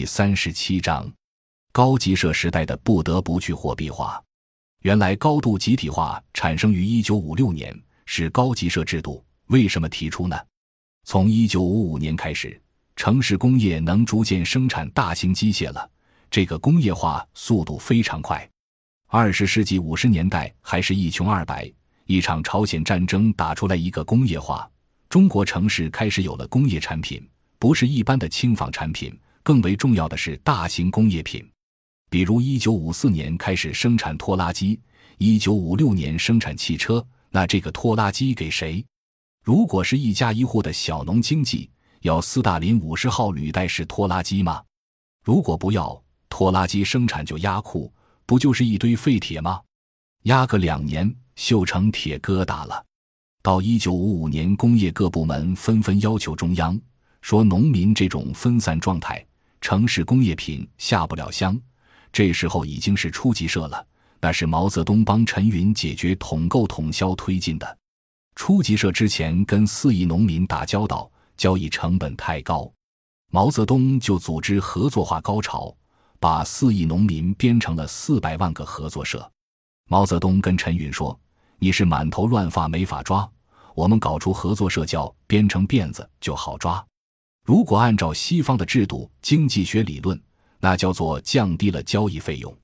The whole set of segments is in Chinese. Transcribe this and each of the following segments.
第三十七章，高级社时代的不得不去货币化。原来高度集体化产生于一九五六年，是高级社制度。为什么提出呢？从一九五五年开始，城市工业能逐渐生产大型机械了，这个工业化速度非常快。二十世纪五十年代还是一穷二白，一场朝鲜战争打出来一个工业化，中国城市开始有了工业产品。不是一般的轻纺产品，更为重要的是大型工业品，比如一九五四年开始生产拖拉机，一九五六年生产汽车。那这个拖拉机给谁？如果是一家一户的小农经济，要斯大林五十号履带式拖拉机吗？如果不要，拖拉机生产就压库，不就是一堆废铁吗？压个两年，锈成铁疙瘩了。到一九五五年，工业各部门纷纷要求中央。说农民这种分散状态，城市工业品下不了乡。这时候已经是初级社了，那是毛泽东帮陈云解决统购统销推进的。初级社之前跟四亿农民打交道，交易成本太高，毛泽东就组织合作化高潮，把四亿农民编成了四百万个合作社。毛泽东跟陈云说：“你是满头乱发没法抓，我们搞出合作社叫编成辫子就好抓。”如果按照西方的制度经济学理论，那叫做降低了交易费用，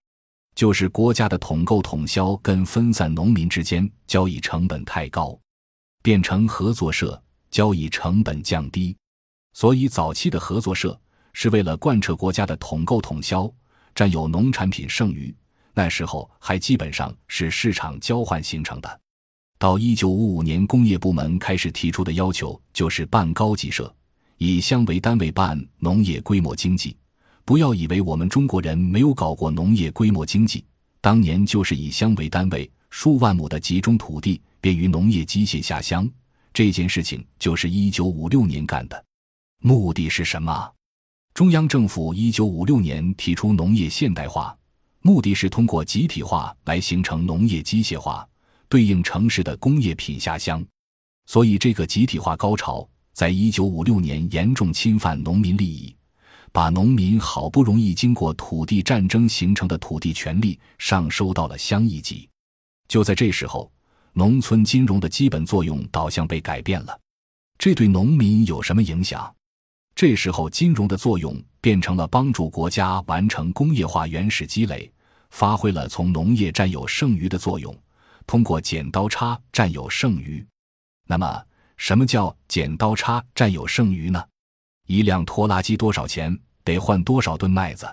就是国家的统购统销跟分散农民之间交易成本太高，变成合作社，交易成本降低。所以早期的合作社是为了贯彻国家的统购统销，占有农产品剩余。那时候还基本上是市场交换形成的。到一九五五年，工业部门开始提出的要求就是办高级社。以乡为单位办农业规模经济，不要以为我们中国人没有搞过农业规模经济。当年就是以乡为单位，数万亩的集中土地，便于农业机械下乡。这件事情就是一九五六年干的，目的是什么？中央政府一九五六年提出农业现代化，目的是通过集体化来形成农业机械化，对应城市的工业品下乡。所以这个集体化高潮。在一九五六年，严重侵犯农民利益，把农民好不容易经过土地战争形成的土地权利上收到了乡一级。就在这时候，农村金融的基本作用导向被改变了。这对农民有什么影响？这时候，金融的作用变成了帮助国家完成工业化原始积累，发挥了从农业占有剩余的作用，通过剪刀差占有剩余。那么。什么叫剪刀差占有剩余呢？一辆拖拉机多少钱？得换多少吨麦子？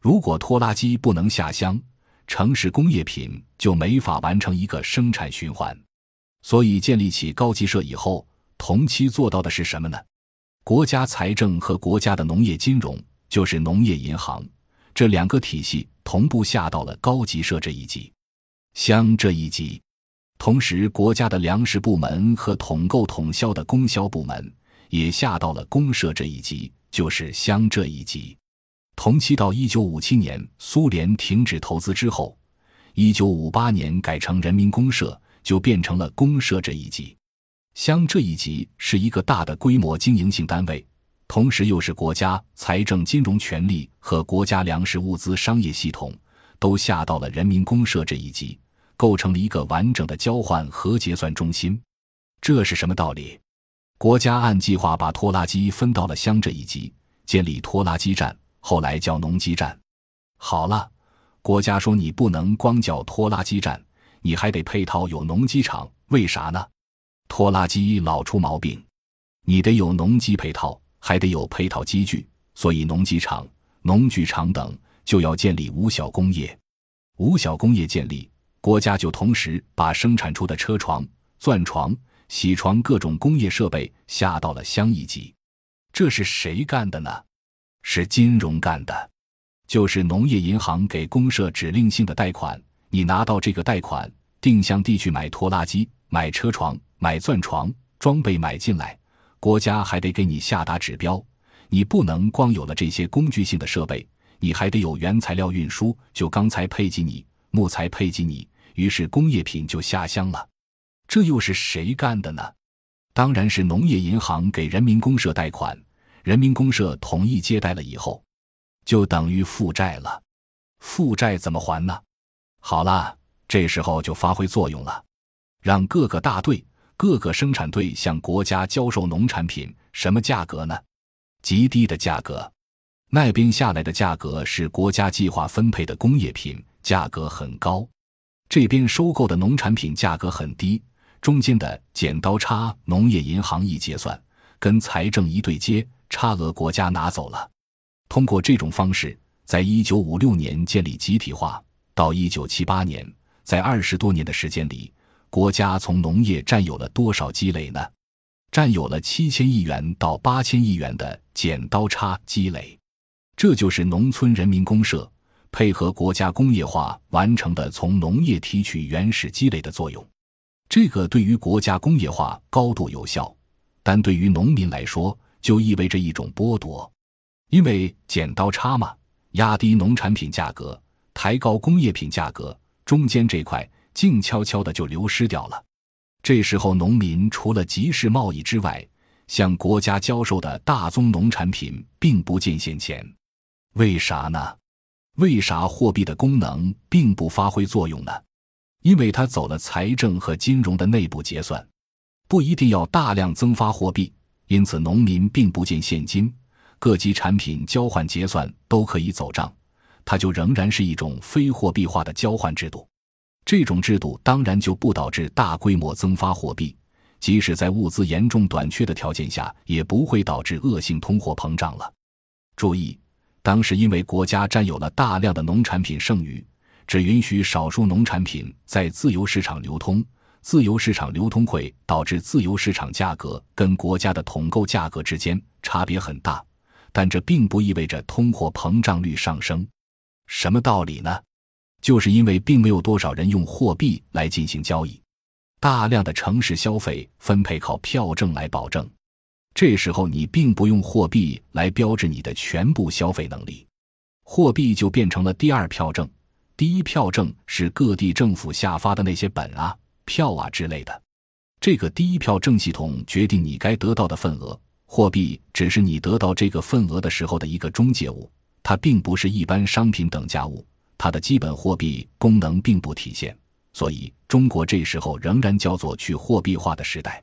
如果拖拉机不能下乡，城市工业品就没法完成一个生产循环。所以建立起高级社以后，同期做到的是什么呢？国家财政和国家的农业金融，就是农业银行这两个体系同步下到了高级社这一级，乡这一级。同时，国家的粮食部门和统购统销的供销部门也下到了公社这一级，就是乡这一级。同期到一九五七年，苏联停止投资之后，一九五八年改成人民公社，就变成了公社这一级。乡这一级是一个大的规模经营性单位，同时又是国家财政金融权力和国家粮食物资商业系统都下到了人民公社这一级。构成了一个完整的交换和结算中心，这是什么道理？国家按计划把拖拉机分到了乡这一级，建立拖拉机站，后来叫农机站。好了，国家说你不能光叫拖拉机站，你还得配套有农机厂。为啥呢？拖拉机老出毛病，你得有农机配套，还得有配套机具，所以农机厂、农具厂等就要建立五小工业。五小工业建立。国家就同时把生产出的车床、钻床、铣床各种工业设备下到了乡一级，这是谁干的呢？是金融干的，就是农业银行给公社指令性的贷款，你拿到这个贷款，定向地去买拖拉机、买车床、买钻床装备买进来，国家还得给你下达指标，你不能光有了这些工具性的设备，你还得有原材料运输，就钢材配给你，木材配给你。于是工业品就下乡了，这又是谁干的呢？当然是农业银行给人民公社贷款，人民公社同意接待了以后，就等于负债了。负债怎么还呢？好了，这时候就发挥作用了，让各个大队、各个生产队向国家交售农产品，什么价格呢？极低的价格。那边下来的价格是国家计划分配的工业品，价格很高；这边收购的农产品价格很低，中间的剪刀差，农业银行一结算，跟财政一对接，差额国家拿走了。通过这种方式，在一九五六年建立集体化，到一九七八年，在二十多年的时间里，国家从农业占有了多少积累呢？占有了七千亿元到八千亿元的剪刀差积累。这就是农村人民公社配合国家工业化完成的从农业提取原始积累的作用。这个对于国家工业化高度有效，但对于农民来说就意味着一种剥夺，因为剪刀差嘛，压低农产品价格，抬高工业品价格，中间这块静悄悄的就流失掉了。这时候，农民除了集市贸易之外，向国家交售的大宗农产品并不见现钱。为啥呢？为啥货币的功能并不发挥作用呢？因为它走了财政和金融的内部结算，不一定要大量增发货币，因此农民并不见现金，各级产品交换结算都可以走账，它就仍然是一种非货币化的交换制度。这种制度当然就不导致大规模增发货币，即使在物资严重短缺的条件下，也不会导致恶性通货膨胀了。注意。当时因为国家占有了大量的农产品剩余，只允许少数农产品在自由市场流通。自由市场流通会导致自由市场价格跟国家的统购价格之间差别很大，但这并不意味着通货膨胀率上升。什么道理呢？就是因为并没有多少人用货币来进行交易，大量的城市消费分配靠票证来保证。这时候你并不用货币来标志你的全部消费能力，货币就变成了第二票证。第一票证是各地政府下发的那些本啊、票啊之类的。这个第一票证系统决定你该得到的份额，货币只是你得到这个份额的时候的一个中介物，它并不是一般商品等价物，它的基本货币功能并不体现。所以，中国这时候仍然叫做去货币化的时代。